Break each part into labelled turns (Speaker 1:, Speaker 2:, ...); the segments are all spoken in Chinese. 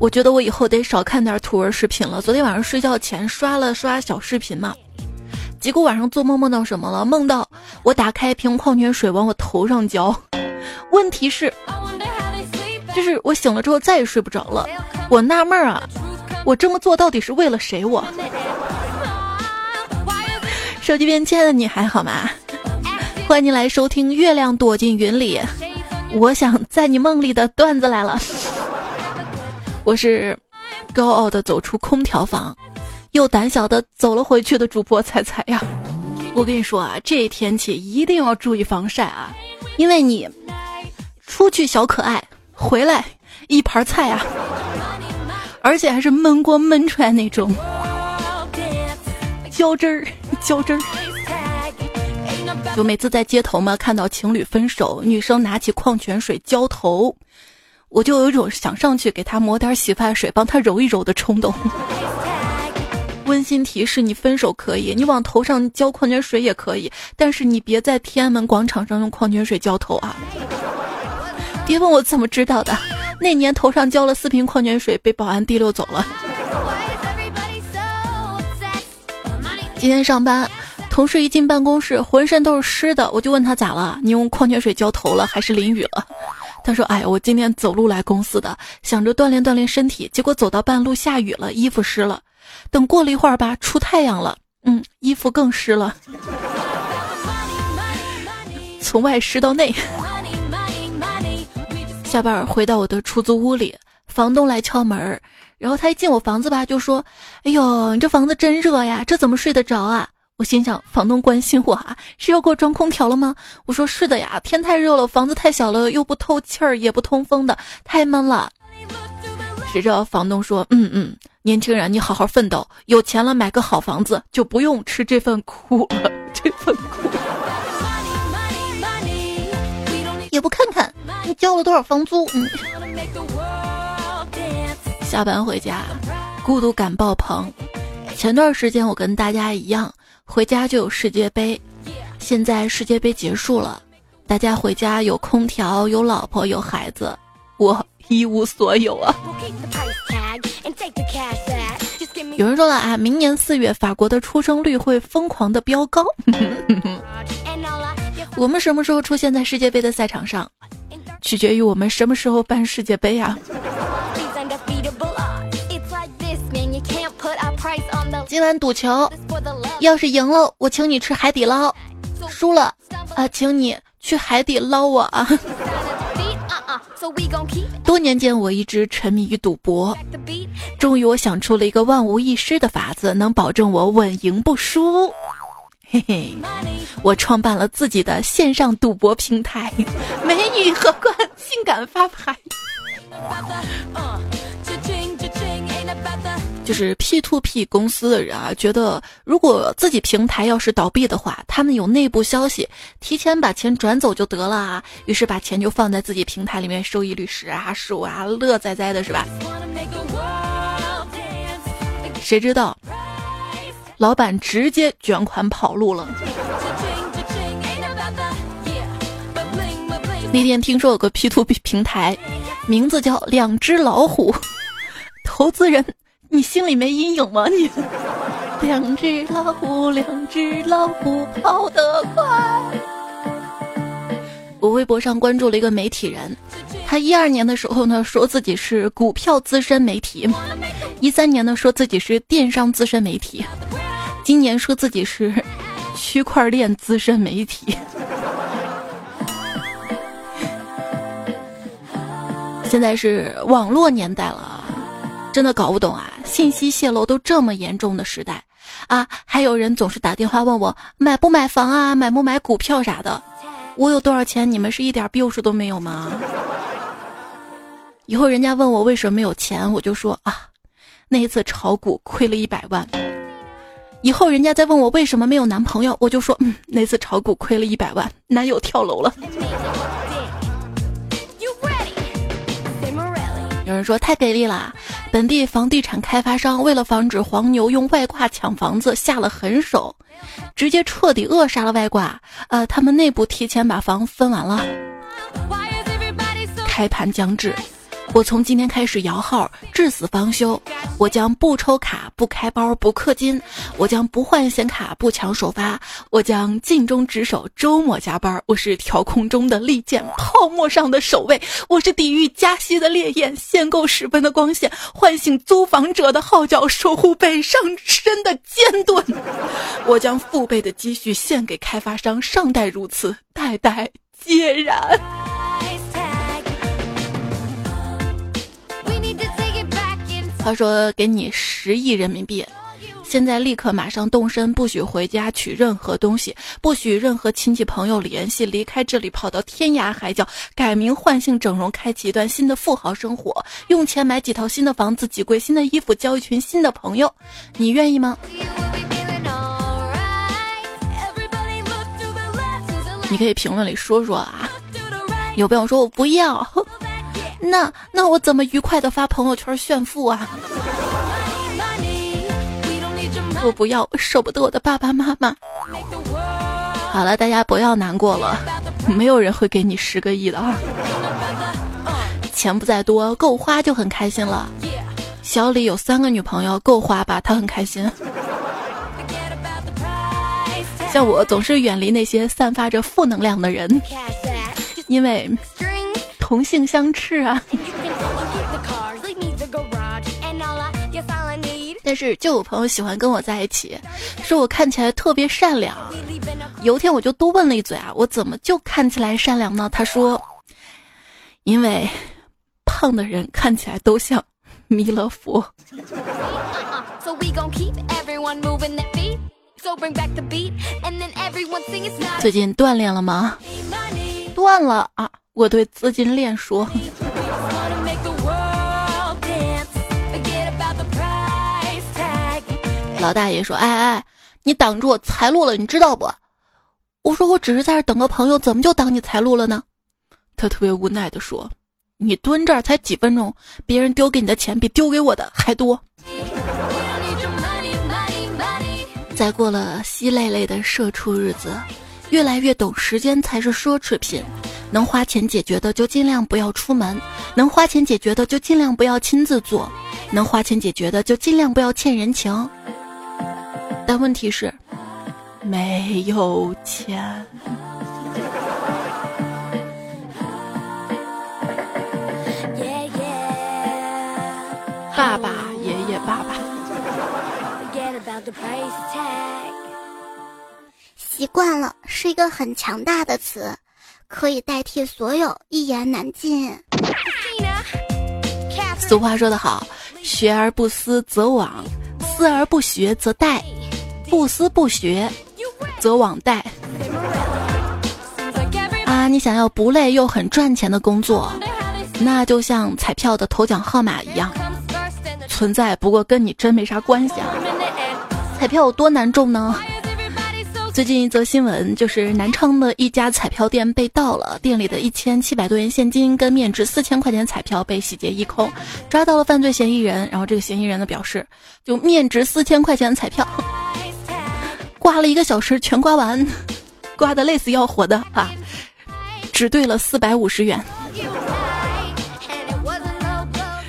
Speaker 1: 我觉得我以后得少看点图文视频了。昨天晚上睡觉前刷了刷小视频嘛，结果晚上做梦梦到什么了？梦到我打开一瓶矿泉水往我头上浇。问题是，就是我醒了之后再也睡不着了。我纳闷啊，我这么做到底是为了谁？我手机边亲爱的你还好吗？欢迎你来收听《月亮躲进云里》，我想在你梦里的段子来了。我是高傲的走出空调房，又胆小的走了回去的主播彩彩呀。我跟你说啊，这天气一定要注意防晒啊，因为你出去小可爱，回来一盘菜啊，而且还是焖锅焖出来那种，浇汁儿，浇汁儿。就每次在街头嘛，看到情侣分手，女生拿起矿泉水浇头。我就有一种想上去给他抹点洗发水，帮他揉一揉的冲动。温馨提示：你分手可以，你往头上浇矿泉水也可以，但是你别在天安门广场上用矿泉水浇头啊！别问我怎么知道的，那年头上浇了四瓶矿泉水，被保安提溜走了。今天上班，同事一进办公室，浑身都是湿的，我就问他咋了？你用矿泉水浇头了，还是淋雨了？他说：“哎，我今天走路来公司的，想着锻炼锻炼身体，结果走到半路下雨了，衣服湿了。等过了一会儿吧，出太阳了，嗯，衣服更湿了，从外湿到内。下班回到我的出租屋里，房东来敲门，然后他一进我房子吧，就说：‘哎呦，你这房子真热呀，这怎么睡得着啊？’”我心想，房东关心我啊，是要给我装空调了吗？我说是的呀，天太热了，房子太小了，又不透气儿，也不通风的，太闷了。谁知道房东说，嗯嗯，年轻人，你好好奋斗，有钱了买个好房子，就不用吃这份苦了。这份苦，也不看看你交了多少房租。嗯。下班回家，孤独感爆棚。前段时间我跟大家一样。回家就有世界杯，现在世界杯结束了，大家回家有空调，有老婆，有孩子，我一无所有啊。有人说了啊，明年四月法国的出生率会疯狂的飙高。我们什么时候出现在世界杯的赛场上，取决于我们什么时候办世界杯啊。今晚赌球，要是赢了，我请你吃海底捞；输了，啊，请你去海底捞我。啊！多年间，我一直沉迷于赌博，终于我想出了一个万无一失的法子，能保证我稳赢不输。嘿嘿，我创办了自己的线上赌博平台，美女荷官，性感发牌。就是 P to P 公司的人啊，觉得如果自己平台要是倒闭的话，他们有内部消息，提前把钱转走就得了啊。于是把钱就放在自己平台里面，收益率十啊十五啊，乐哉哉的是吧？谁知道，老板直接卷款跑路了。那天听说有个 P to P 平台，名字叫两只老虎，投资人。你心里没阴影吗？你两只老虎，两只老虎跑得快。我微博上关注了一个媒体人，他一二年的时候呢说自己是股票资深媒体，一三年呢说自己是电商资深媒体，今年说自己是区块链资深媒体。现在是网络年代了。真的搞不懂啊！信息泄露都这么严重的时代，啊，还有人总是打电话问我买不买房啊，买不买股票啥的。我有多少钱，你们是一点病数都没有吗？以后人家问我为什么没有钱，我就说啊，那一次炒股亏了一百万。以后人家再问我为什么没有男朋友，我就说嗯，那次炒股亏了一百万，男友跳楼了。说太给力了，本地房地产开发商为了防止黄牛用外挂抢房子，下了狠手，直接彻底扼杀了外挂。呃，他们内部提前把房分完了。开盘将至，我从今天开始摇号，至死方休。我将不抽卡、不开包、不氪金。我将不换显卡、不抢首发。我将尽忠职守，周末加班。我是调控中的利剑，泡沫上的守卫。我是抵御加息的烈焰，限购十分的光线，唤醒租房者的号角，守护北上深的坚盾。我将父辈的积蓄献给开发商，上代如此，代代皆然。他说：“给你十亿人民币，现在立刻马上动身，不许回家取任何东西，不许任何亲戚朋友联系，离开这里，跑到天涯海角，改名换姓整容，开启一段新的富豪生活，用钱买几套新的房子，几柜新的衣服，交一群新的朋友，你愿意吗？”你可以评论里说说啊，有朋友说我不要。那那我怎么愉快的发朋友圈炫富啊？我不要，舍不得我的爸爸妈妈。好了，大家不要难过了，没有人会给你十个亿的啊。钱不在多，够花就很开心了。小李有三个女朋友，够花吧？他很开心。像我总是远离那些散发着负能量的人，因为。同性相斥啊！但是就有朋友喜欢跟我在一起，说我看起来特别善良。有一天我就多问了一嘴啊，我怎么就看起来善良呢？他说，因为胖的人看起来都像弥勒佛。最近锻炼了吗？断了啊！我对资金链说：“老大爷说，哎哎，你挡住我财路了，你知道不？”我说：“我只是在这等个朋友，怎么就挡你财路了呢？”他特别无奈的说：“你蹲这儿才几分钟，别人丢给你的钱比丢给我的还多。”再过了稀累累的社畜日子。越来越懂，时间才是奢侈品，能花钱解决的就尽量不要出门，能花钱解决的就尽量不要亲自做，能花钱解决的就尽量不要欠人情。但问题是，没有钱。爸爸，爷爷，爸爸。
Speaker 2: 习惯了是一个很强大的词，可以代替所有一言难尽。
Speaker 1: 俗话说得好，学而不思则罔，思而不学则殆，不思不学则罔殆。啊，你想要不累又很赚钱的工作，那就像彩票的头奖号码一样，存在，不过跟你真没啥关系啊。彩票有多难中呢？最近一则新闻，就是南昌的一家彩票店被盗了，店里的一千七百多元现金跟面值四千块钱彩票被洗劫一空，抓到了犯罪嫌疑人。然后这个嫌疑人呢表示，就面值四千块钱彩票，刮了一个小时全刮完，刮的累死要活的啊，只兑了四百五十元，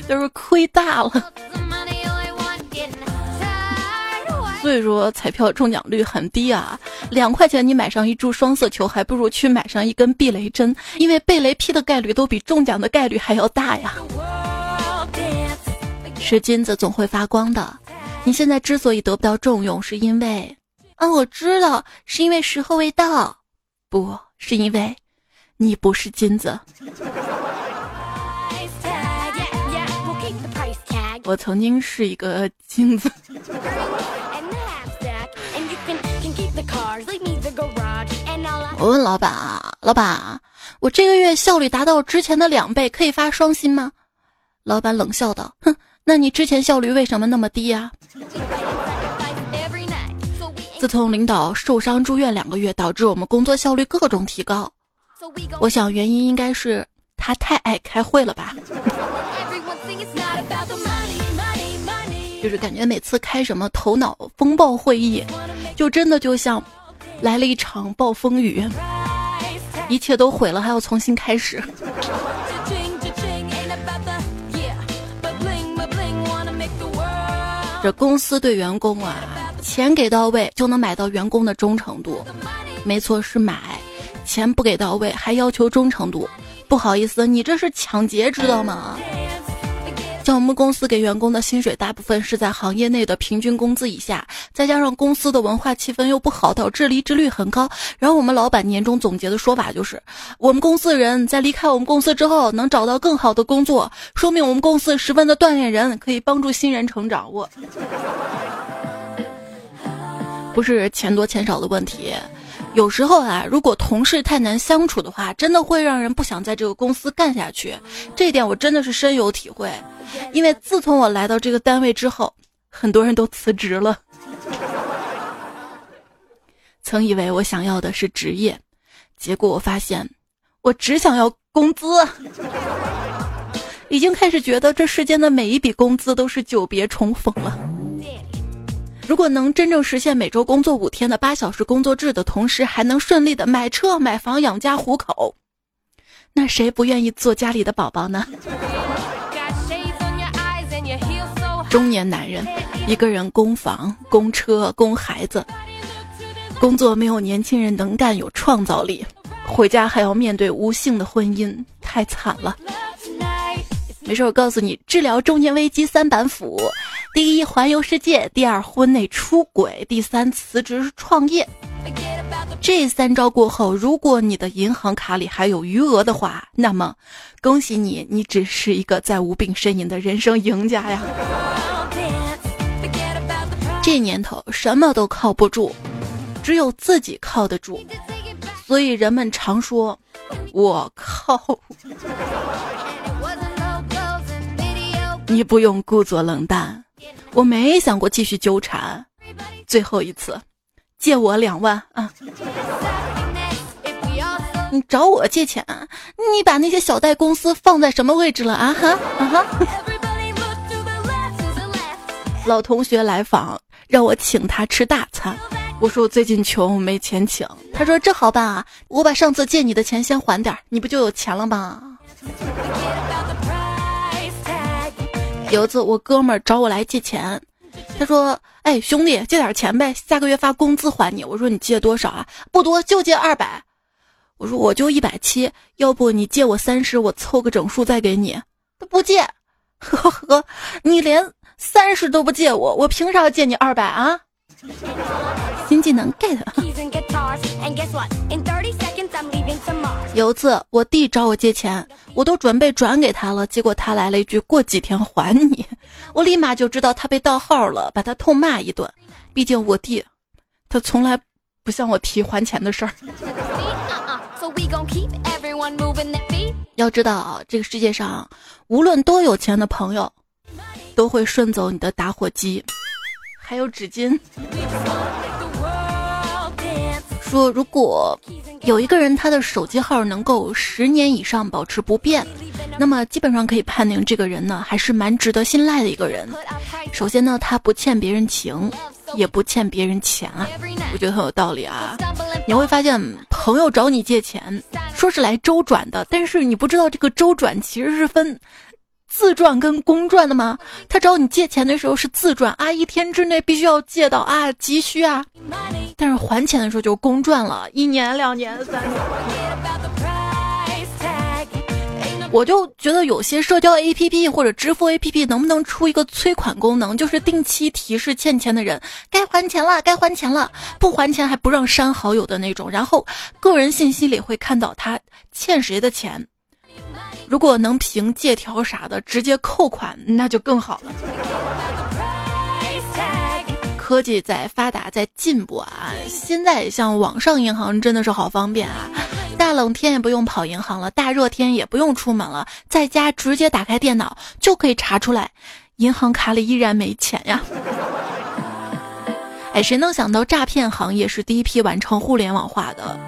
Speaker 1: 就是亏大了。所以说彩票中奖率很低啊，两块钱你买上一注双色球，还不如去买上一根避雷针，因为被雷劈的概率都比中奖的概率还要大呀。是金子总会发光的，你现在之所以得不到重用，是因为，啊，我知道，是因为时候未到，不是因为，你不是金子。我曾经是一个金子。我问老板啊，老板，我这个月效率达到之前的两倍，可以发双薪吗？老板冷笑道：“哼，那你之前效率为什么那么低呀？”自从领导受伤住院两个月，导致我们工作效率各种提高。我想原因应该是他太爱开会了吧。就是感觉每次开什么头脑风暴会议就真的就像来了一场暴风雨一切都毁了还要重新开始。这公司对员工啊钱给到位就能买到员工的忠诚度没错是买钱不给到位还要求忠诚度。不好意思你这是抢劫知道吗？像我们公司给员工的薪水，大部分是在行业内的平均工资以下，再加上公司的文化气氛又不好，导致离职率很高。然后我们老板年终总结的说法就是，我们公司的人在离开我们公司之后能找到更好的工作，说明我们公司十分的锻炼人，可以帮助新人成长。我 不是钱多钱少的问题。有时候啊，如果同事太难相处的话，真的会让人不想在这个公司干下去。这一点我真的是深有体会，因为自从我来到这个单位之后，很多人都辞职了。曾以为我想要的是职业，结果我发现，我只想要工资。已经开始觉得这世间的每一笔工资都是久别重逢了。如果能真正实现每周工作五天的八小时工作制的同时，还能顺利的买车买房养家糊口，那谁不愿意做家里的宝宝呢？中年男人一个人供房、供车、供孩子，工作没有年轻人能干有创造力，回家还要面对无性的婚姻，太惨了。没事，我告诉你，治疗中年危机三板斧：第一，环游世界；第二，婚内出轨；第三，辞职创业。这三招过后，如果你的银行卡里还有余额的话，那么恭喜你，你只是一个在无病呻吟的人生赢家呀！这年头什么都靠不住，只有自己靠得住，所以人们常说：“我靠。”你不用故作冷淡，我没想过继续纠缠。最后一次，借我两万啊！你找我借钱，你把那些小贷公司放在什么位置了啊？哈啊哈！老同学来访，让我请他吃大餐。我说我最近穷，没钱请。他说这好办啊，我把上次借你的钱先还点，你不就有钱了吗？有一次，我哥们儿找我来借钱，他说：“哎，兄弟，借点钱呗，下个月发工资还你。”我说：“你借多少啊？不多，就借二百。”我说：“我就一百七，要不你借我三十，我凑个整数再给你。”他不借，呵呵，你连三十都不借我，我凭啥要借你二百啊？新技能 get。有次我弟找我借钱，我都准备转给他了，结果他来了一句“过几天还你”，我立马就知道他被盗号了，把他痛骂一顿。毕竟我弟，他从来不向我提还钱的事儿。要知道，这个世界上无论多有钱的朋友，都会顺走你的打火机，还有纸巾。说如果有一个人他的手机号能够十年以上保持不变，那么基本上可以判定这个人呢还是蛮值得信赖的一个人。首先呢，他不欠别人情，也不欠别人钱啊，我觉得很有道理啊。你会发现，朋友找你借钱，说是来周转的，但是你不知道这个周转其实是分。自赚跟公赚的吗？他找你借钱的时候是自赚啊，一天之内必须要借到啊，急需啊。但是还钱的时候就公赚了，一年、两年、三年。我就觉得有些社交 APP 或者支付 APP 能不能出一个催款功能，就是定期提示欠钱的人该还钱了，该还钱了，不还钱还不让删好友的那种，然后个人信息里会看到他欠谁的钱。如果能凭借条啥的直接扣款，那就更好了。科技在发达，在进步啊！现在像网上银行真的是好方便啊！大冷天也不用跑银行了，大热天也不用出门了，在家直接打开电脑就可以查出来，银行卡里依然没钱呀！哎，谁能想到诈骗行业是第一批完成互联网化的？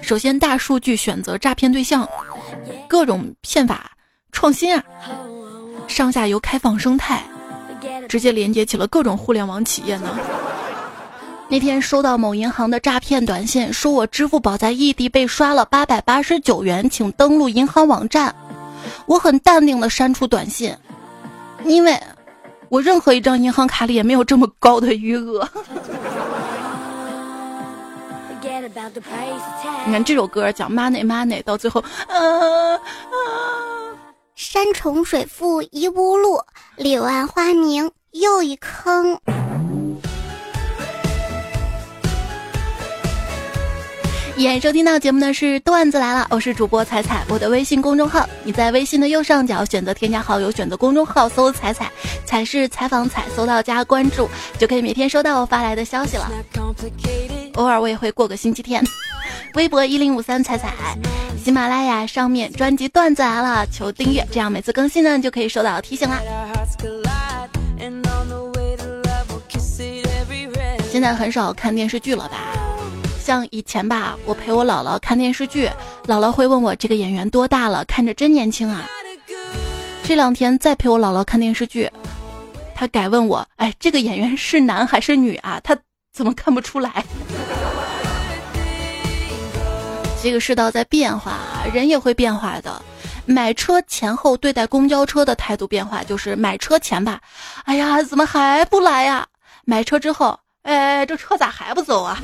Speaker 1: 首先，大数据选择诈骗对象。各种骗法创新啊，上下游开放生态，直接连接起了各种互联网企业呢。那天收到某银行的诈骗短信，说我支付宝在异地被刷了八百八十九元，请登录银行网站。我很淡定的删除短信，因为。我任何一张银行卡里也没有这么高的余额。你看这首歌讲 money money，到最后，呃，
Speaker 2: 山重水复疑无路，柳暗花明又一坑。
Speaker 1: 演收听到节目的是段子来了，我是主播彩彩，我的微信公众号，你在微信的右上角选择添加好友，选择公众号搜彩彩，彩是采访彩，搜到加关注就可以每天收到我发来的消息了。偶尔我也会过个星期天。微博一零五三彩彩，喜马拉雅上面专辑段子来了，求订阅，这样每次更新呢就可以收到提醒啦。现在很少看电视剧了吧？像以前吧，我陪我姥姥看电视剧，姥姥会问我这个演员多大了，看着真年轻啊。这两天再陪我姥姥看电视剧，她改问我，哎，这个演员是男还是女啊？他怎么看不出来？这个世道在变化，人也会变化的。买车前后对待公交车的态度变化，就是买车前吧，哎呀，怎么还不来呀？买车之后，哎，这车咋还不走啊？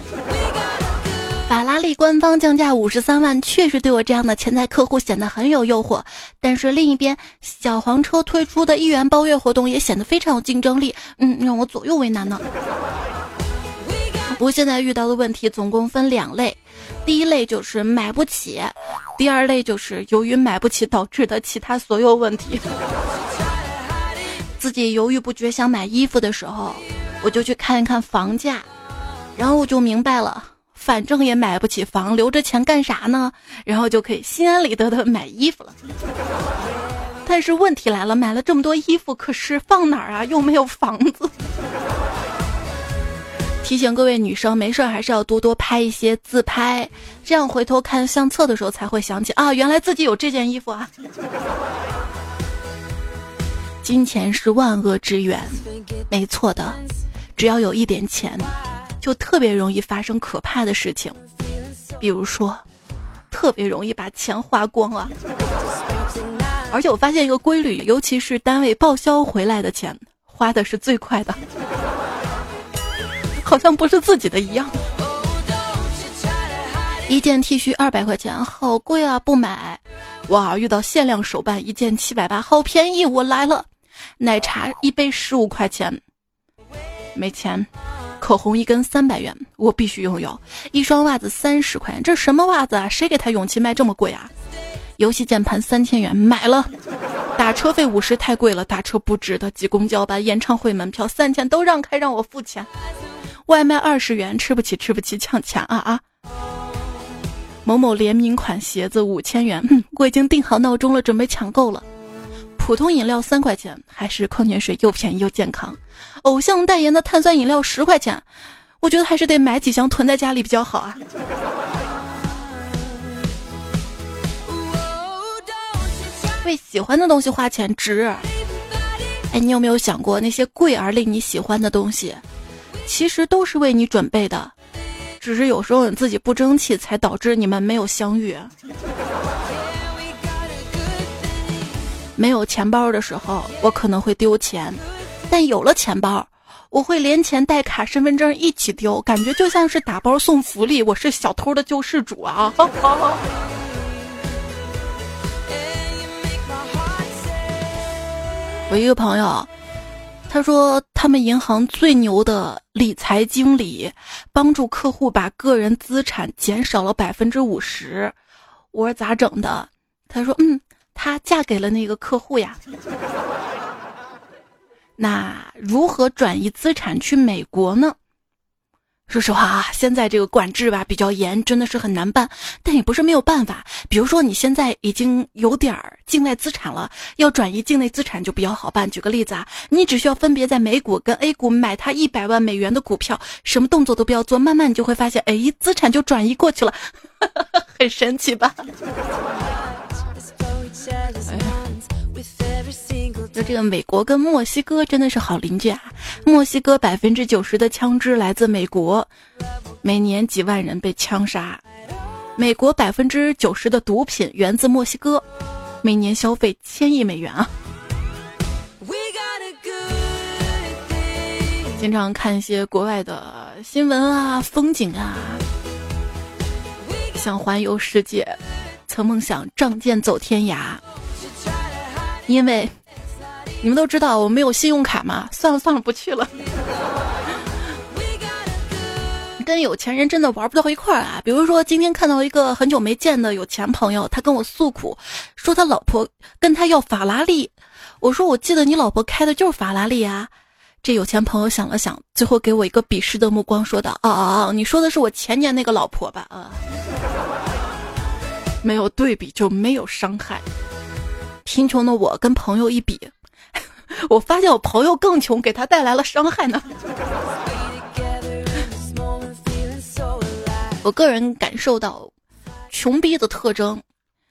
Speaker 1: 法拉利官方降价五十三万，确实对我这样的潜在客户显得很有诱惑。但是另一边，小黄车推出的一元包月活动也显得非常有竞争力，嗯，让我左右为难呢。不过现在遇到的问题总共分两类，第一类就是买不起，第二类就是由于买不起导致的其他所有问题。自己犹豫不决想买衣服的时候，我就去看一看房价，然后我就明白了。反正也买不起房，留着钱干啥呢？然后就可以心安理得的买衣服了。但是问题来了，买了这么多衣服，可是放哪儿啊？又没有房子。提醒各位女生，没事还是要多多拍一些自拍，这样回头看相册的时候才会想起啊，原来自己有这件衣服啊。金钱是万恶之源，没错的，只要有一点钱。就特别容易发生可怕的事情，比如说，特别容易把钱花光啊！而且我发现一个规律，尤其是单位报销回来的钱，花的是最快的，好像不是自己的一样。一件 T 恤二百块钱，好贵啊，不买！哇，遇到限量手办，一件七百八，好便宜，我来了。奶茶一杯十五块钱，没钱。口红一根三百元，我必须拥有。一双袜子三十块钱，这什么袜子啊？谁给他勇气卖这么贵啊？游戏键盘三千元，买了。打车费五十太贵了，打车不值得。挤公交吧，演唱会门票三千都让开，让我付钱。外卖二十元，吃不起，吃不起，抢钱啊啊！某某联名款鞋子五千元，我已经定好闹钟了，准备抢购了。普通饮料三块钱，还是矿泉水又便宜又健康。偶像代言的碳酸饮料十块钱，我觉得还是得买几箱囤在家里比较好啊。为喜欢的东西花钱值。哎，你有没有想过，那些贵而令你喜欢的东西，其实都是为你准备的，只是有时候你自己不争气，才导致你们没有相遇。没有钱包的时候，我可能会丢钱；但有了钱包，我会连钱带卡、身份证一起丢，感觉就像是打包送福利。我是小偷的救世主啊！我一个朋友，他说他们银行最牛的理财经理，帮助客户把个人资产减少了百分之五十。我说咋整的？他说嗯。她嫁给了那个客户呀，那如何转移资产去美国呢？说实话啊，现在这个管制吧比较严，真的是很难办，但也不是没有办法。比如说你现在已经有点儿境内资产了，要转移境内资产就比较好办。举个例子啊，你只需要分别在美股跟 A 股买它一百万美元的股票，什么动作都不要做，慢慢你就会发现，哎，资产就转移过去了，很神奇吧？就这个美国跟墨西哥真的是好邻居啊！墨西哥百分之九十的枪支来自美国，每年几万人被枪杀；美国百分之九十的毒品源自墨西哥，每年消费千亿美元啊！经常看一些国外的新闻啊、风景啊，想环游世界，曾梦想仗剑走天涯。因为你们都知道我没有信用卡嘛，算了算了，不去了。跟有钱人真的玩不到一块儿啊！比如说，今天看到一个很久没见的有钱朋友，他跟我诉苦，说他老婆跟他要法拉利。我说，我记得你老婆开的就是法拉利啊。这有钱朋友想了想，最后给我一个鄙视的目光，说道：“哦哦哦，你说的是我前年那个老婆吧？啊，没有对比就没有伤害。贫穷的我跟朋友一比，我发现我朋友更穷，给他带来了伤害呢。”我个人感受到，穷逼的特征，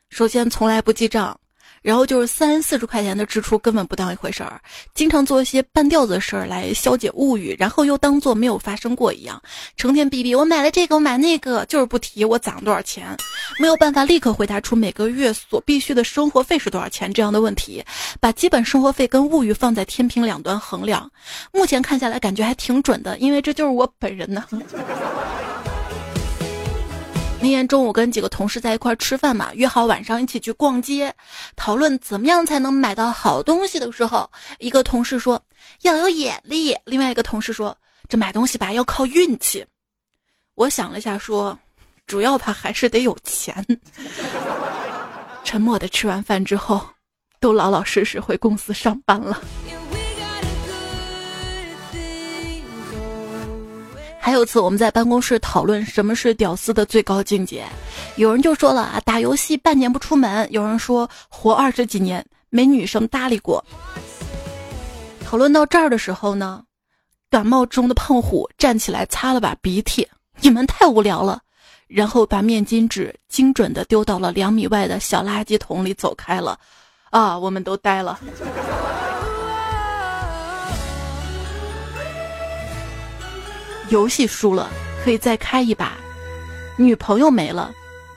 Speaker 1: 首先从来不记账，然后就是三四十块钱的支出根本不当一回事儿，经常做一些半吊子的事儿来消解物欲，然后又当做没有发生过一样，成天逼逼我买了这个我买那个，就是不提我攒了多少钱，没有办法立刻回答出每个月所必须的生活费是多少钱这样的问题，把基本生活费跟物欲放在天平两端衡量，目前看下来感觉还挺准的，因为这就是我本人呢。那天中午跟几个同事在一块吃饭嘛，约好晚上一起去逛街，讨论怎么样才能买到好东西的时候，一个同事说要有眼力，另外一个同事说这买东西吧要靠运气。我想了一下说，主要他还是得有钱。沉默的吃完饭之后，都老老实实回公司上班了。还有次我们在办公室讨论什么是屌丝的最高境界，有人就说了啊，打游戏半年不出门；有人说活二十几年没女生搭理过。讨论到这儿的时候呢，感冒中的胖虎站起来擦了把鼻涕，你们太无聊了，然后把面巾纸精准的丢到了两米外的小垃圾桶里走开了。啊，我们都呆了。游戏输了可以再开一把，女朋友没了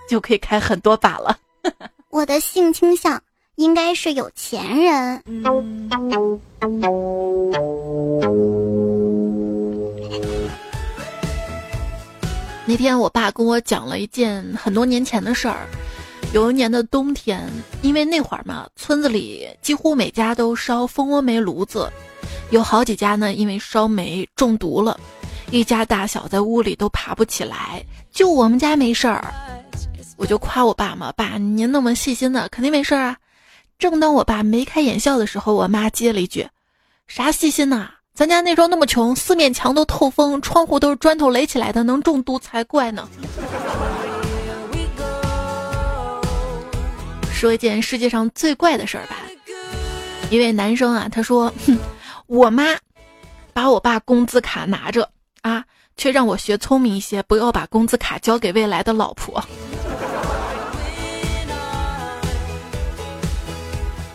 Speaker 1: 就可以开很多把了。
Speaker 2: 我的性倾向应该是有钱人。
Speaker 1: 那天我爸跟我讲了一件很多年前的事儿。有一年的冬天，因为那会儿嘛，村子里几乎每家都烧蜂窝煤炉子，有好几家呢因为烧煤中毒了。一家大小在屋里都爬不起来，就我们家没事儿，我就夸我爸嘛，爸您那么细心的，肯定没事儿啊。正当我爸眉开眼笑的时候，我妈接了一句：“啥细心呐？咱家那时候那么穷，四面墙都透风，窗户都是砖头垒起来的，能中毒才怪呢。”说一件世界上最怪的事儿吧，一位男生啊，他说：“哼，我妈把我爸工资卡拿着。”啊，却让我学聪明一些，不要把工资卡交给未来的老婆。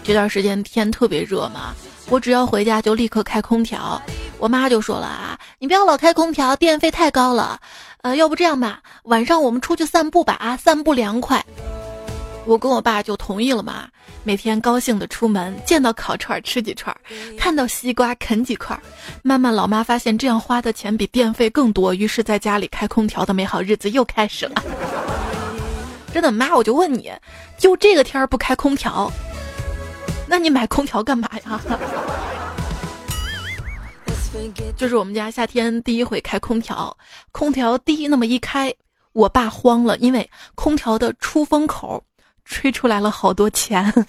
Speaker 1: 这段时间天特别热嘛，我只要回家就立刻开空调。我妈就说了啊，你不要老开空调，电费太高了。呃，要不这样吧，晚上我们出去散步吧，啊，散步凉快。我跟我爸就同意了嘛，每天高兴的出门，见到烤串吃几串，看到西瓜啃几块。慢慢，老妈发现这样花的钱比电费更多，于是在家里开空调的美好日子又开始了。真的，妈，我就问你，就这个天儿不开空调，那你买空调干嘛呀？就是我们家夏天第一回开空调，空调滴那么一开，我爸慌了，因为空调的出风口。吹出来了好多钱。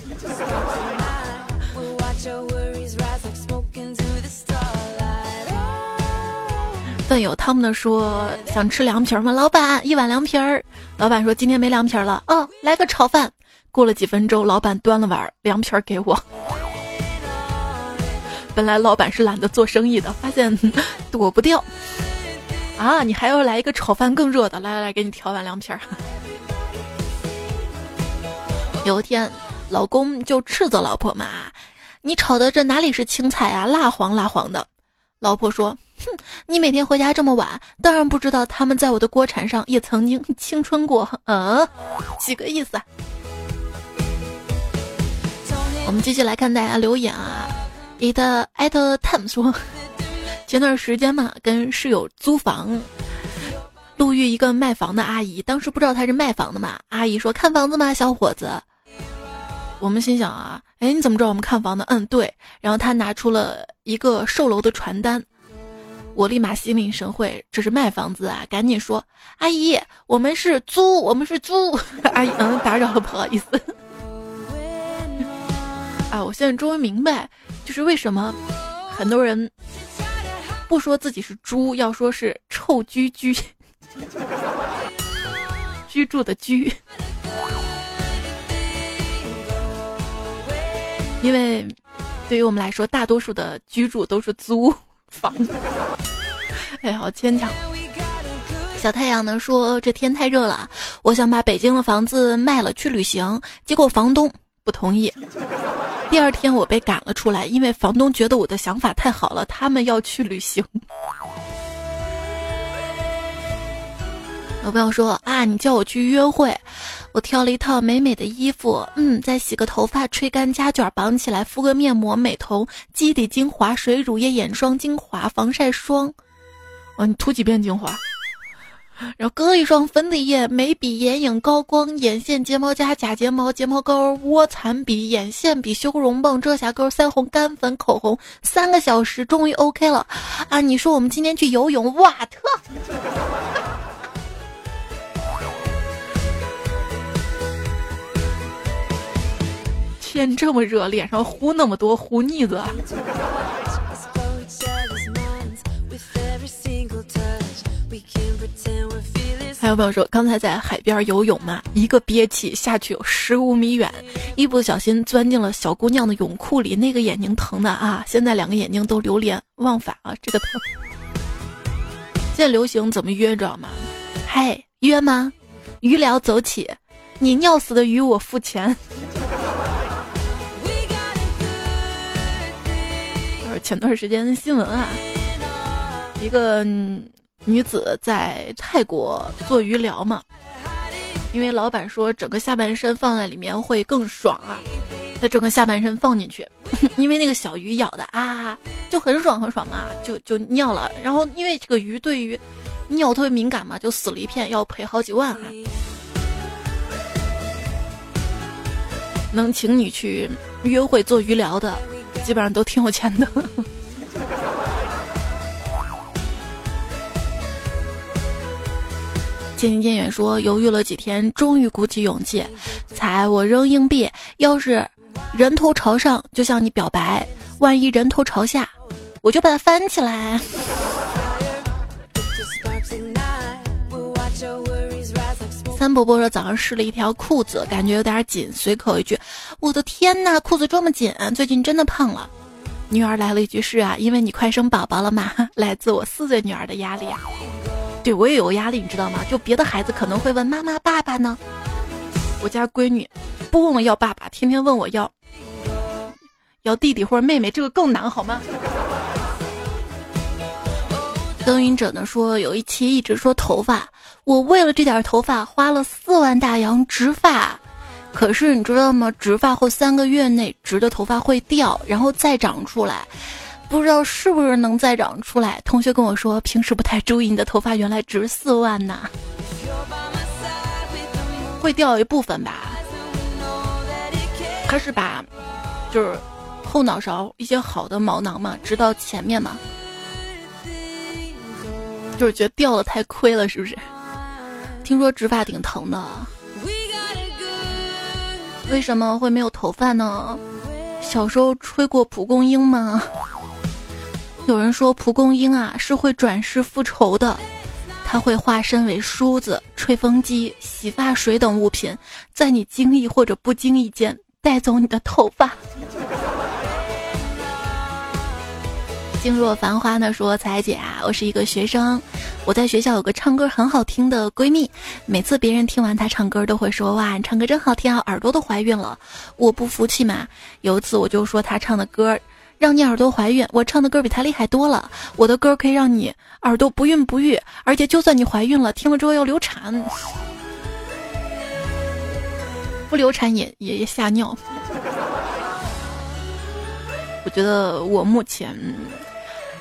Speaker 1: 饭友他们的说想吃凉皮吗？老板一碗凉皮儿。老板说今天没凉皮了。哦，来个炒饭。过了几分钟，老板端了碗凉皮儿给我。本来老板是懒得做生意的，发现 躲不掉。啊，你还要来一个炒饭更热的？来来来，给你调碗凉皮儿。有一天，老公就斥责老婆嘛：“你炒的这哪里是青菜啊，蜡黄蜡黄的。”老婆说：“哼，你每天回家这么晚，当然不知道他们在我的锅铲上也曾经青春过。”嗯，几个意思？啊我们继续来看大家留言啊。你的艾特 time 说：“前段时间嘛，跟室友租房，路遇一个卖房的阿姨，当时不知道她是卖房的嘛。阿姨说：“看房子吗，小伙子？”我们心想啊，哎，你怎么知道我们看房的？嗯，对。然后他拿出了一个售楼的传单，我立马心领神会，这是卖房子啊！赶紧说，阿姨，我们是租，我们是租。阿姨，嗯，打扰了，不好意思。啊，我现在终于明白，就是为什么很多人不说自己是猪，要说是臭居居，居住的居。因为，对于我们来说，大多数的居住都是租房。哎，好牵强。小太阳呢说：“这天太热了，我想把北京的房子卖了去旅行。”结果房东不同意。第二天我被赶了出来，因为房东觉得我的想法太好了，他们要去旅行。有朋友说：“啊，你叫我去约会。”我挑了一套美美的衣服，嗯，再洗个头发，吹干夹卷绑起来，敷个面膜、美瞳、肌底精华水、乳液、眼霜、精华、防晒霜。哦，你涂几遍精华？然后搁一双粉底液、眉笔、眼影、高光、眼线、睫毛夹、假睫毛、睫毛膏、卧蚕笔、眼线笔、修容棒、遮瑕膏、腮红、干粉、口红，三个小时终于 OK 了。啊，你说我们今天去游泳，哇特。天这么热，脸上糊那么多糊腻子。还有朋友说，刚才在海边游泳嘛，一个憋气下去有十五米远，一不小心钻进了小姑娘的泳裤里，那个眼睛疼的啊！现在两个眼睛都流连忘返啊，这个疼。现在流行怎么约，知道吗？嗨，约吗？鱼聊走起，你尿死的鱼我付钱。前段时间新闻啊，一个女子在泰国做鱼疗嘛，因为老板说整个下半身放在里面会更爽啊，她整个下半身放进去，因为那个小鱼咬的啊，就很爽很爽嘛，就就尿了。然后因为这个鱼对于尿特别敏感嘛，就死了一片，要赔好几万啊。能请你去约会做鱼疗的。基本上都挺有钱的。渐行渐远说，犹豫了几天，终于鼓起勇气。猜我扔硬币，要是人头朝上，就向你表白；万一人头朝下，我就把它翻起来。三伯伯说早上试了一条裤子，感觉有点紧，随口一句：“我的天哪，裤子这么紧，最近真的胖了。”女儿来了一句：“是啊，因为你快生宝宝了嘛。”来自我四岁女儿的压力啊，对我也有压力，你知道吗？就别的孩子可能会问妈妈、爸爸呢，我家闺女不问我要爸爸，天天问我要要弟弟或者妹妹，这个更难好吗？耕耘者呢说有一期一直说头发。我为了这点头发花了四万大洋植发，可是你知道吗？植发后三个月内植的头发会掉，然后再长出来，不知道是不是能再长出来。同学跟我说，平时不太注意，你的头发原来值四万呢，会掉一部分吧？他是把就是后脑勺一些好的毛囊嘛植到前面嘛，就是觉得掉了太亏了，是不是？听说植发挺疼的，为什么会没有头发呢？小时候吹过蒲公英吗？有人说蒲公英啊是会转世复仇的，它会化身为梳子、吹风机、洗发水等物品，在你经意或者不经意间带走你的头发。静若繁花呢说：“彩姐啊，我是一个学生，我在学校有个唱歌很好听的闺蜜，每次别人听完她唱歌都会说哇，你唱歌真好听啊，耳朵都怀孕了。我不服气嘛，有一次我就说她唱的歌让你耳朵怀孕，我唱的歌比她厉害多了，我的歌可以让你耳朵不孕不育，而且就算你怀孕了，听了之后要流产，不流产也也也吓尿。我觉得我目前。”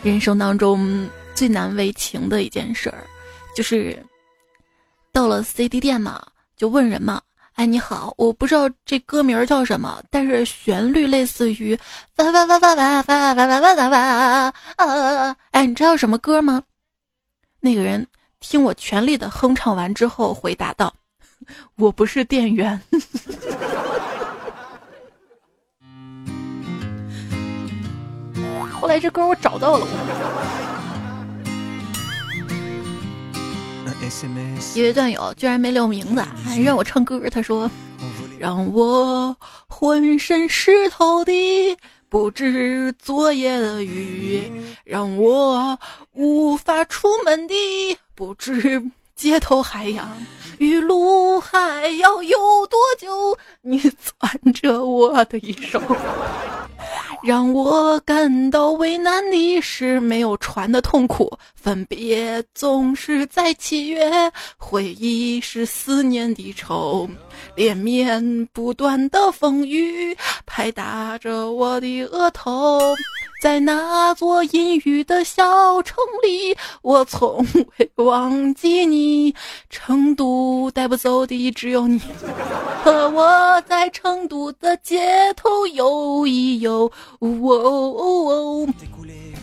Speaker 1: 人生当中最难为情的一件事儿，就是到了 CD 店嘛，就问人嘛：“哎，你好，我不知道这歌名叫什么，但是旋律类似于哇哇哇哇哇哇哇哇哇哇哇啊！哎，你知道什么歌吗？”那个人听我全力的哼唱完之后，回答道：“我不是店员。” 后来这歌我找到了，一位段友居然没留名字，还让我唱歌。他说：“让我浑身湿透的不知昨夜的雨，让我无法出门的不止街头海洋，与路还要有多久？你攥着我的一手。”让我感到为难的是没有船的痛苦，分别总是在七月，回忆是思念的愁，连绵不断的风雨拍打着我的额头，在那座阴雨的小城里，我从未忘记你。成都带不走的只有你，和我在成都的街头游一游。哦，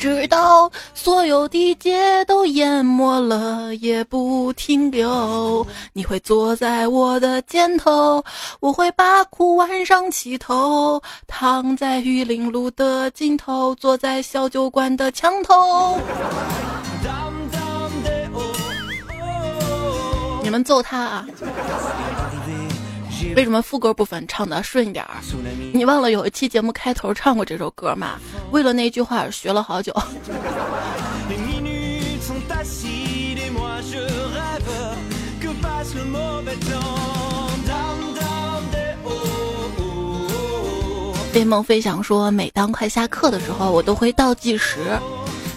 Speaker 1: 直到所有的街都淹没了，也不停留。你会坐在我的肩头，我会把苦晚上起头，躺在玉林路的尽头，坐在小酒馆的墙头。你们揍他啊！为什么副歌部分唱的顺一点儿？你忘了有一期节目开头唱过这首歌吗？为了那句话学了好久。飞梦飞翔说，每当快下课的时候，我都会倒计时。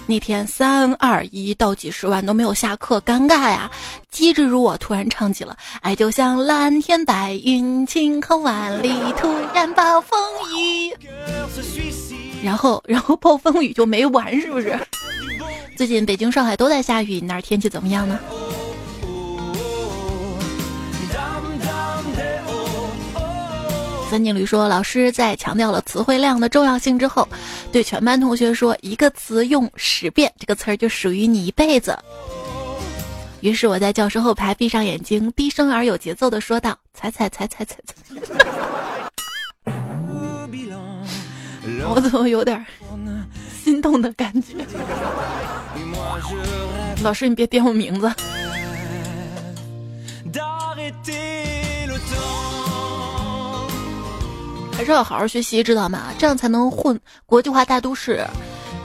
Speaker 1: 那天三二一倒计时完都没有下课，尴尬呀！机智如我突然唱起了《爱就像蓝天白云晴空万里》，突然暴风雨，然后 然后暴风雨就没完，是不是？最近北京、上海都在下雨，你那儿天气怎么样呢？三井驴说：“老师在强调了词汇量的重要性之后，对全班同学说，一个词用十遍，这个词儿就属于你一辈子。”于是我在教室后排闭上眼睛，低声而有节奏的说道：“踩踩踩踩踩踩。”我怎么有点心动的感觉？老师，你别点我名字。还是要好好学习，知道吗？这样才能混国际化大都市。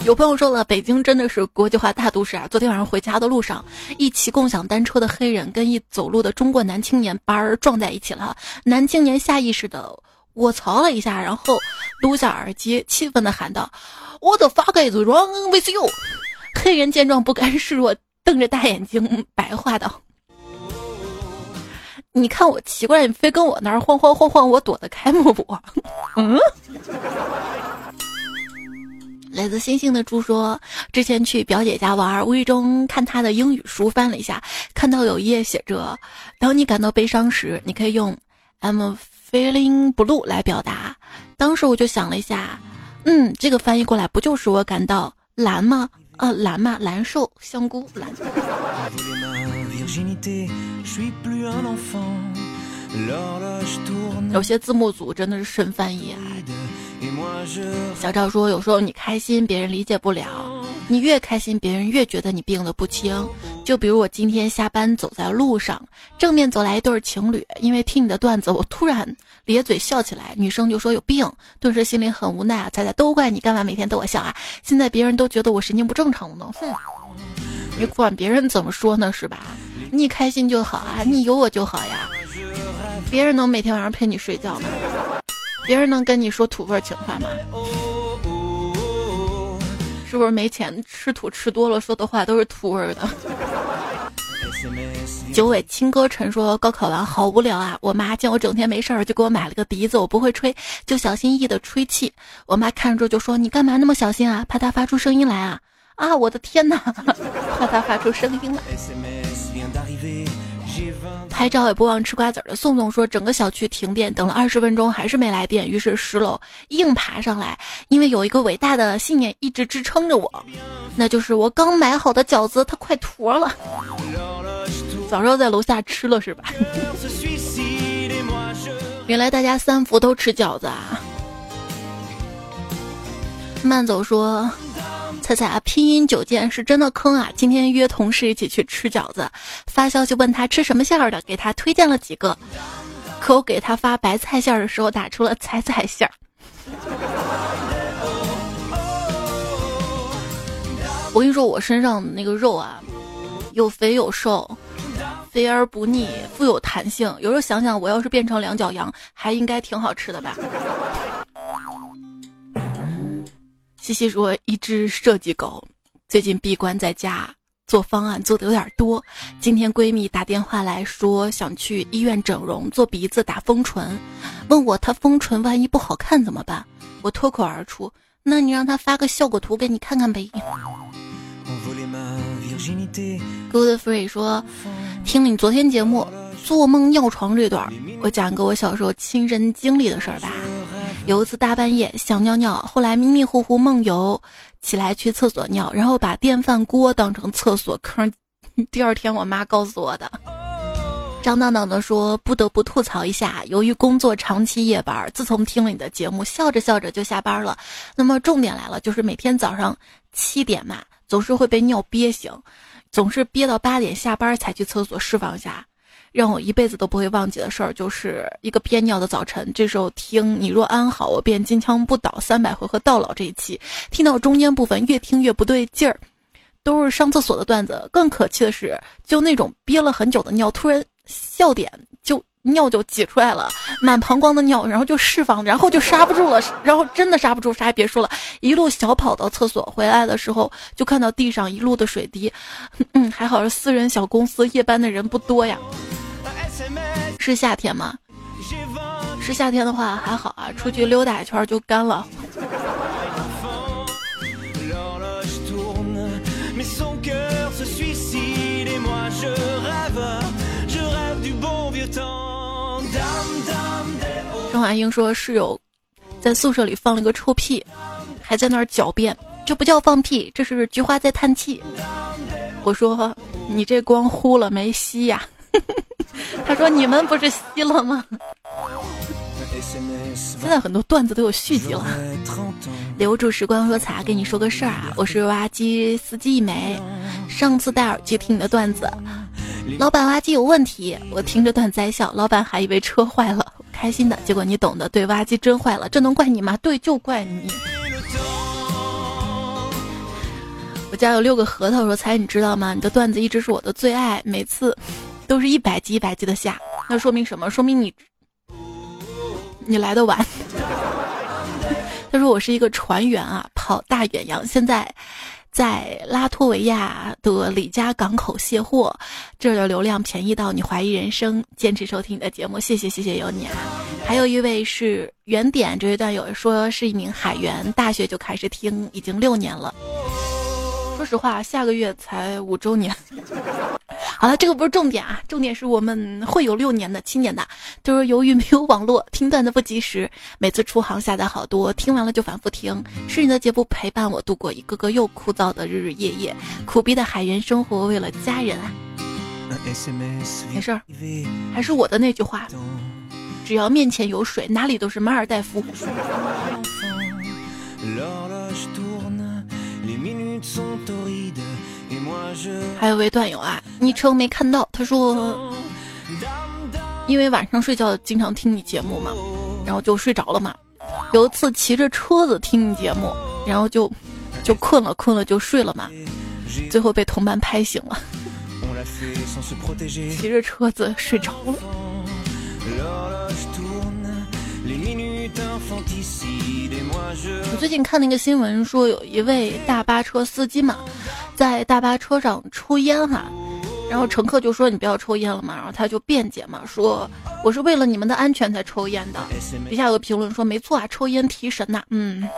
Speaker 1: 有朋友说了，北京真的是国际化大都市啊！昨天晚上回家的路上，一骑共享单车的黑人跟一走路的中国男青年班儿撞在一起了。男青年下意识的卧槽了一下，然后撸下耳机，气愤的喊道：“What the fuck is wrong with you？” 黑人见状不甘示弱，瞪着大眼睛白话道。你看我奇怪，你非跟我那儿晃晃晃晃，我躲得开吗？不，嗯。来自星星的猪说，之前去表姐家玩，无意中看她的英语书，翻了一下，看到有一页写着：“当你感到悲伤时，你可以用 I'm feeling blue 来表达。”当时我就想了一下，嗯，这个翻译过来不就是我感到蓝吗？呃，蓝嘛，蓝瘦香菇蓝。有些字幕组真的是神翻译啊！小赵说，有时候你开心，别人理解不了；你越开心，别人越觉得你病得不轻。就比如我今天下班走在路上，正面走来一对情侣，因为听你的段子，我突然咧嘴笑起来。女生就说有病，顿时心里很无奈啊！猜猜都怪你，干嘛每天逗我笑啊？现在别人都觉得我神经不正常了呢。哼，你管别人怎么说呢？是吧？你开心就好啊，你有我就好呀。别人能每天晚上陪你睡觉吗？别人能跟你说土味情话吗？是不是没钱吃土吃多了，说的话都是土味的？九尾青歌晨说：高考完好无聊啊！我妈见我整天没事儿，就给我买了个笛子，我不会吹，就小心翼翼的吹气。我妈看着就说：你干嘛那么小心啊？怕它发出声音来啊？啊，我的天哪！怕它发出声音来。拍照也不忘吃瓜子的宋宋说，整个小区停电，等了二十分钟还是没来电，于是十楼硬爬上来，因为有一个伟大的信念一直支撑着我，那就是我刚买好的饺子它快坨了。早知道在楼下吃了是吧？原来大家三伏都吃饺子啊！慢走说。彩彩啊，拼音九键是真的坑啊！今天约同事一起去吃饺子，发消息问他吃什么馅儿的，给他推荐了几个，可我给他发白菜馅儿的时候打出了彩彩馅儿。我跟你说，我身上那个肉啊，有肥有瘦，肥而不腻，富有弹性。有时候想想，我要是变成两脚羊，还应该挺好吃的吧。西西说：“一只设计狗最近闭关在家做方案，做的有点多。今天闺蜜打电话来说想去医院整容，做鼻子、打丰唇，问我她丰唇万一不好看怎么办？我脱口而出：那你让她发个效果图给你看看呗。”Good Free 说：“听了你昨天节目做梦尿床这段，我讲个我小时候亲身经历的事儿吧。”有一次大半夜想尿尿，后来迷迷糊糊梦游起来去厕所尿，然后把电饭锅当成厕所坑。第二天我妈告诉我的。张当当的说：“不得不吐槽一下，由于工作长期夜班，自从听了你的节目，笑着笑着就下班了。那么重点来了，就是每天早上七点嘛，总是会被尿憋醒，总是憋到八点下班才去厕所释放下。”让我一辈子都不会忘记的事儿，就是一个憋尿的早晨。这时候听你若安好，我便金枪不倒。三百回合到老这一期，听到中间部分越听越不对劲儿，都是上厕所的段子。更可气的是，就那种憋了很久的尿，突然笑点尿就挤出来了，满膀胱的尿，然后就释放，然后就刹不住了，然后真的刹不住，啥也别说了，一路小跑到厕所，回来的时候就看到地上一路的水滴。嗯，还好是私人小公司，夜班的人不多呀。是夏天吗？是夏天的话还好啊，出去溜达一圈就干了。阿英说室友在宿舍里放了个臭屁，还在那儿狡辩，这不叫放屁，这是菊花在叹气。我说你这光呼了没吸呀？他说：“你们不是吸了吗？” 现在很多段子都有续集了。留住时光说：“彩，跟你说个事儿啊，我是挖机司机一枚。上次戴耳机听你的段子，老板挖机有问题，我听着段在笑，老板还以为车坏了，开心的。结果你懂的，对，挖机真坏了，这能怪你吗？对，就怪你。我家有六个核桃，说猜，你知道吗？你的段子一直是我的最爱，每次。”都是一百级一百级的下，那说明什么？说明你你来的晚。他说我是一个船员啊，跑大远洋，现在在拉脱维亚的里加港口卸货，这儿的流量便宜到你怀疑人生。坚持收听你的节目，谢谢谢谢有你啊！还有一位是原点这一段有人说是一名海员，大学就开始听，已经六年了。说实话，下个月才五周年。好了，这个不是重点啊，重点是我们会有六年的、七年的，就是由于没有网络，听段子不及时，每次出行下载好多，听完了就反复听。是你的节目陪伴我度过一个个又枯燥的日日夜夜，苦逼的海员生活，为了家人啊。没事儿，还是我的那句话，只要面前有水，哪里都是马尔代夫。还有位段友啊，昵称没看到，他说，因为晚上睡觉经常听你节目嘛，然后就睡着了嘛。有一次骑着车子听你节目，然后就就困了，困了就睡了嘛，最后被同伴拍醒了，骑着车子睡着了。我最近看那个新闻，说有一位大巴车司机嘛，在大巴车上抽烟哈，然后乘客就说你不要抽烟了嘛，然后他就辩解嘛，说我是为了你们的安全才抽烟的。底下有个评论说没错啊，抽烟提神呐，嗯。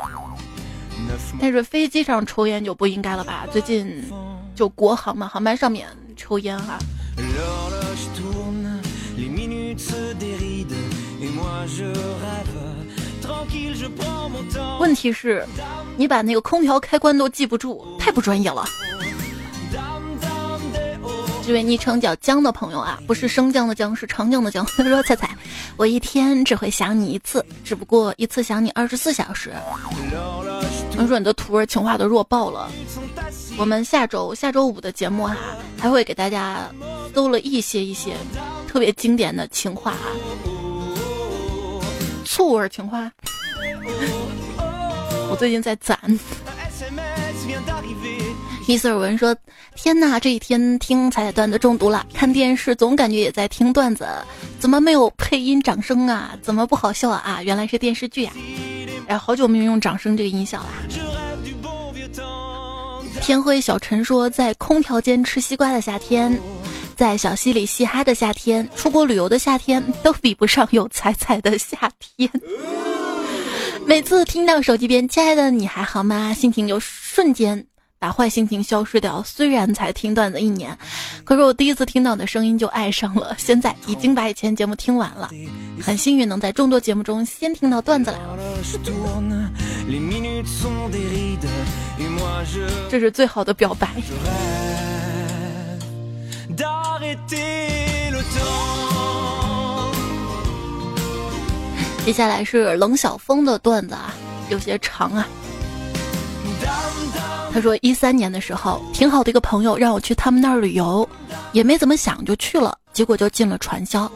Speaker 1: 但是飞机上抽烟就不应该了吧？最近就国航嘛，航班上面抽烟哈。问题是，你把那个空调开关都记不住，太不专业了。这位昵称叫姜的朋友啊，不是生姜的姜，是长江的江。他 说：“彩彩，我一天只会想你一次，只不过一次想你二十四小时。”他说：“你的图儿情话都弱爆了。”我们下周下周五的节目哈，还会给大家搜了一些一些特别经典的情话啊，醋味情话。我最近在攒。伊斯尔文说：“天哪，这一天听彩彩段子中毒了。看电视总感觉也在听段子，怎么没有配音掌声啊？怎么不好笑啊？啊，原来是电视剧呀！哎，好久没有用掌声这个音效了。”天灰小陈说：“在空调间吃西瓜的夏天，在小溪里嘻哈的夏天，出国旅游的夏天，都比不上有彩彩的夏天。每次听到手机边‘亲爱的，你还好吗’，心情就瞬间。”把坏心情消失掉。虽然才听段子一年，可是我第一次听到的声音就爱上了。现在已经把以前节目听完了，很幸运能在众多节目中先听到段子来了。这是最好的表白。接下来是冷小峰的段子啊，有些长啊。他说：“一三年的时候，挺好的一个朋友让我去他们那儿旅游，也没怎么想就去了，结果就进了传销。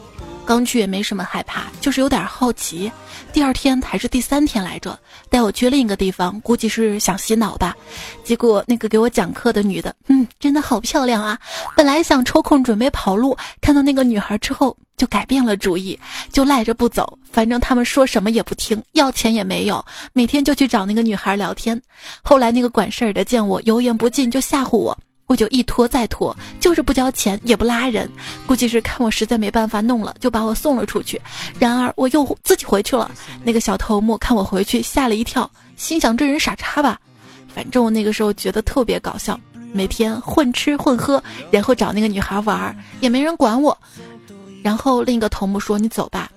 Speaker 1: 刚去也没什么害怕，就是有点好奇。第二天还是第三天来着，带我去另一个地方，估计是想洗脑吧。结果那个给我讲课的女的，嗯，真的好漂亮啊！本来想抽空准备跑路，看到那个女孩之后。”就改变了主意，就赖着不走。反正他们说什么也不听，要钱也没有。每天就去找那个女孩聊天。后来那个管事儿的见我油盐不进，就吓唬我，我就一拖再拖，就是不交钱也不拉人。估计是看我实在没办法弄了，就把我送了出去。然而我又自己回去了。那个小头目看我回去，吓了一跳，心想这人傻叉吧。反正我那个时候觉得特别搞笑，每天混吃混喝，然后找那个女孩玩，也没人管我。然后另一个头目说：“你走吧。”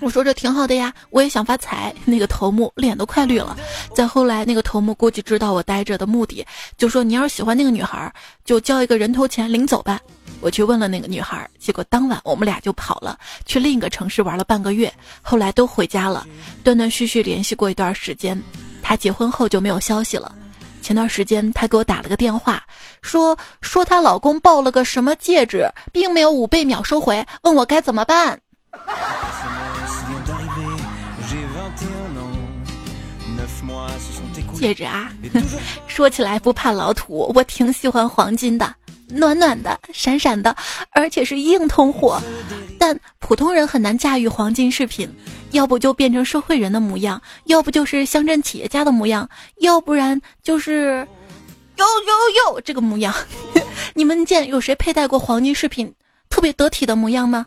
Speaker 1: 我说：“这挺好的呀，我也想发财。”那个头目脸都快绿了。再后来，那个头目估计知道我待着的目的，就说：“你要是喜欢那个女孩，就交一个人头钱领走吧。”我去问了那个女孩，结果当晚我们俩就跑了，去另一个城市玩了半个月。后来都回家了，断断续续联系过一段时间。她结婚后就没有消息了。前段时间，她给我打了个电话，说说她老公抱了个什么戒指，并没有五倍秒收回，问我该怎么办。戒指啊，说起来不怕老土，我挺喜欢黄金的。暖暖的，闪闪的，而且是硬通货。但普通人很难驾驭黄金饰品，要不就变成社会人的模样，要不就是乡镇企业家的模样，要不然就是哟哟哟这个模样。你们见有谁佩戴过黄金饰品特别得体的模样吗？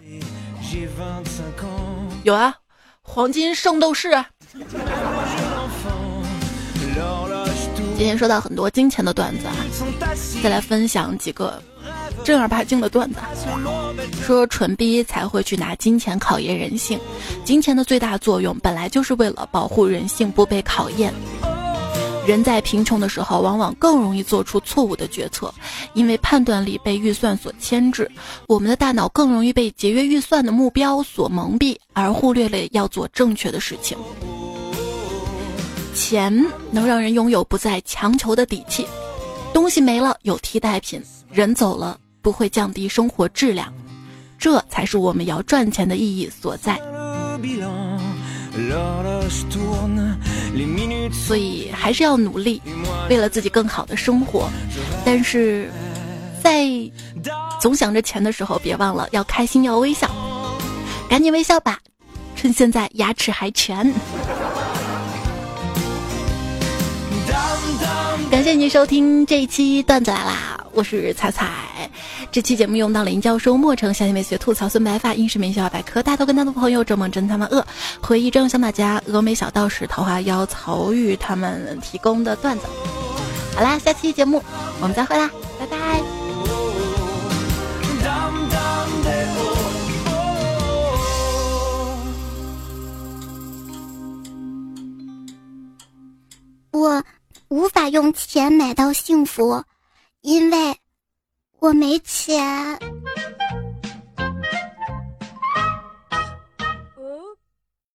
Speaker 1: 有啊，黄金圣斗士。今天说到很多金钱的段子啊，再来分享几个正儿八经的段子。说蠢逼才会去拿金钱考验人性，金钱的最大作用本来就是为了保护人性不被考验。人在贫穷的时候，往往更容易做出错误的决策，因为判断力被预算所牵制，我们的大脑更容易被节约预算的目标所蒙蔽，而忽略了要做正确的事情。钱能让人拥有不再强求的底气，东西没了有替代品，人走了不会降低生活质量，这才是我们要赚钱的意义所在。所以还是要努力，为了自己更好的生活。但是，在总想着钱的时候，别忘了要开心，要微笑，赶紧微笑吧，趁现在牙齿还全。感谢您收听这一期段子来啦！我是彩彩。这期节目用到了林教授、莫城、夏天美学吐槽孙白发、英式名校百科、大头跟他的朋友、周梦真他们饿、回忆、张小马家、峨眉小道士、桃花妖、曹玉他们提供的段子。好啦，下期节目我们再会啦，拜拜。
Speaker 2: 我无法用钱买到幸福，因为我没钱。